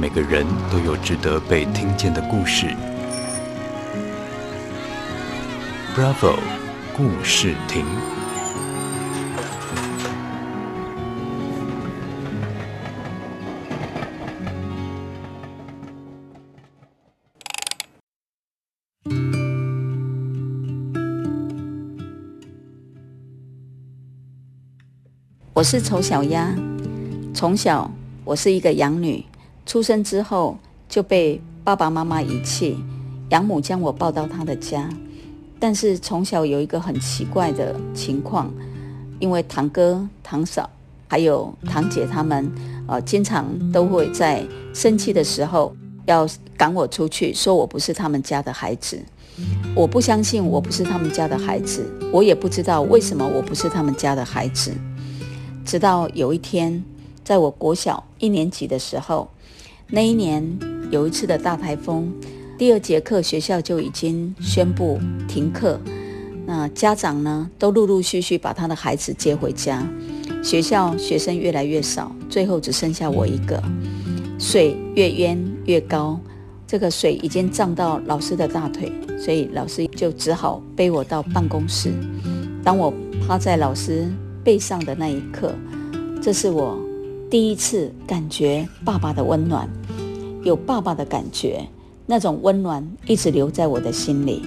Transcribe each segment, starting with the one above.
每个人都有值得被听见的故事。Bravo，故事亭。我是丑小鸭，从小我是一个养女，出生之后就被爸爸妈妈遗弃，养母将我抱到她的家。但是从小有一个很奇怪的情况，因为堂哥、堂嫂还有堂姐他们，呃，经常都会在生气的时候要赶我出去，说我不是他们家的孩子。我不相信我不是他们家的孩子，我也不知道为什么我不是他们家的孩子。直到有一天，在我国小一年级的时候，那一年有一次的大台风，第二节课学校就已经宣布停课。那家长呢，都陆陆续续把他的孩子接回家，学校学生越来越少，最后只剩下我一个。水越淹越高，这个水已经涨到老师的大腿，所以老师就只好背我到办公室。当我趴在老师背上的那一刻，这是我第一次感觉爸爸的温暖，有爸爸的感觉，那种温暖一直留在我的心里。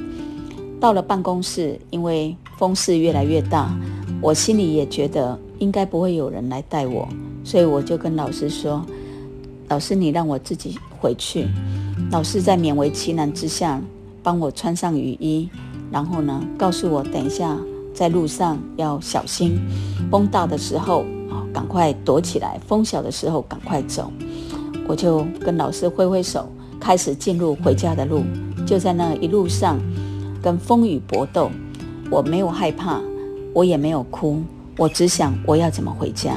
到了办公室，因为风势越来越大，我心里也觉得应该不会有人来带我，所以我就跟老师说：“老师，你让我自己回去。”老师在勉为其难之下帮我穿上雨衣，然后呢，告诉我等一下。在路上要小心，风大的时候，赶快躲起来；风小的时候赶快走。我就跟老师挥挥手，开始进入回家的路。就在那一路上，跟风雨搏斗，我没有害怕，我也没有哭，我只想我要怎么回家。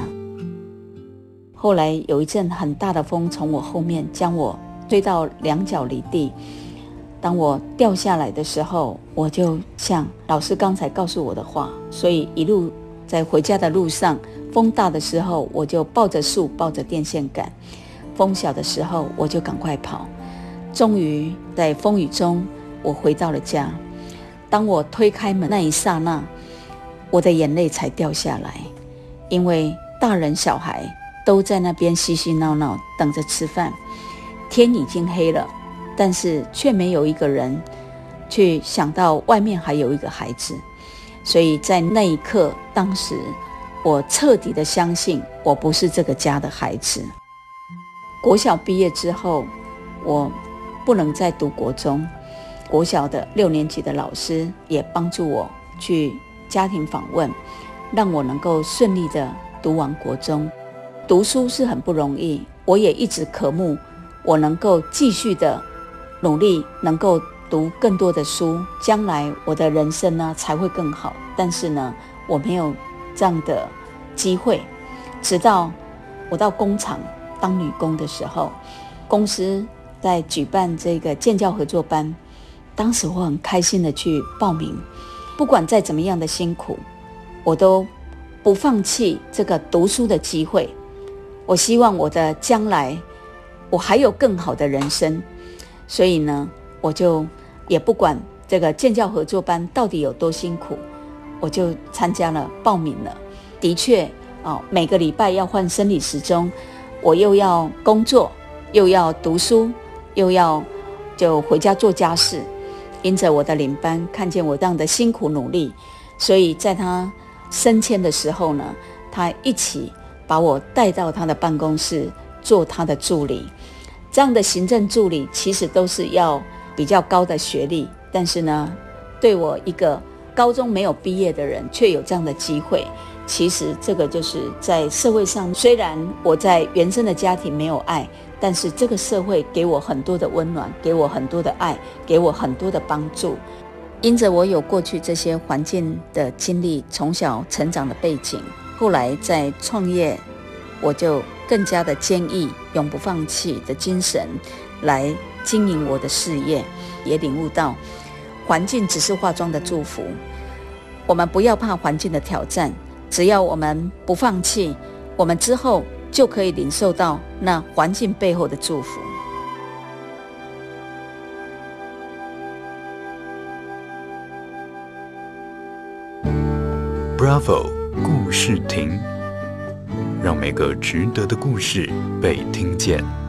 后来有一阵很大的风从我后面将我推到两脚离地。当我掉下来的时候，我就像老师刚才告诉我的话，所以一路在回家的路上，风大的时候我就抱着树，抱着电线杆；风小的时候我就赶快跑。终于在风雨中，我回到了家。当我推开门那一刹那，我的眼泪才掉下来，因为大人小孩都在那边嬉嬉闹闹，等着吃饭，天已经黑了。但是却没有一个人去想到外面还有一个孩子，所以在那一刻，当时我彻底的相信我不是这个家的孩子。国小毕业之后，我不能再读国中，国小的六年级的老师也帮助我去家庭访问，让我能够顺利的读完国中。读书是很不容易，我也一直渴慕我能够继续的。努力能够读更多的书，将来我的人生呢才会更好。但是呢，我没有这样的机会。直到我到工厂当女工的时候，公司在举办这个建教合作班，当时我很开心的去报名。不管再怎么样的辛苦，我都不放弃这个读书的机会。我希望我的将来，我还有更好的人生。所以呢，我就也不管这个建教合作班到底有多辛苦，我就参加了，报名了。的确，哦，每个礼拜要换生理时钟，我又要工作，又要读书，又要就回家做家事。因着我的领班看见我这样的辛苦努力，所以在他升迁的时候呢，他一起把我带到他的办公室做他的助理。这样的行政助理其实都是要比较高的学历，但是呢，对我一个高中没有毕业的人却有这样的机会，其实这个就是在社会上，虽然我在原生的家庭没有爱，但是这个社会给我很多的温暖，给我很多的爱，给我很多的帮助。因着我有过去这些环境的经历，从小成长的背景，后来在创业，我就。更加的坚毅、永不放弃的精神来经营我的事业，也领悟到环境只是化妆的祝福。我们不要怕环境的挑战只要我们不放弃我们之后就可以领受到那环境背后的祝福。Bravo 故事亭让每个值得的故事被听见。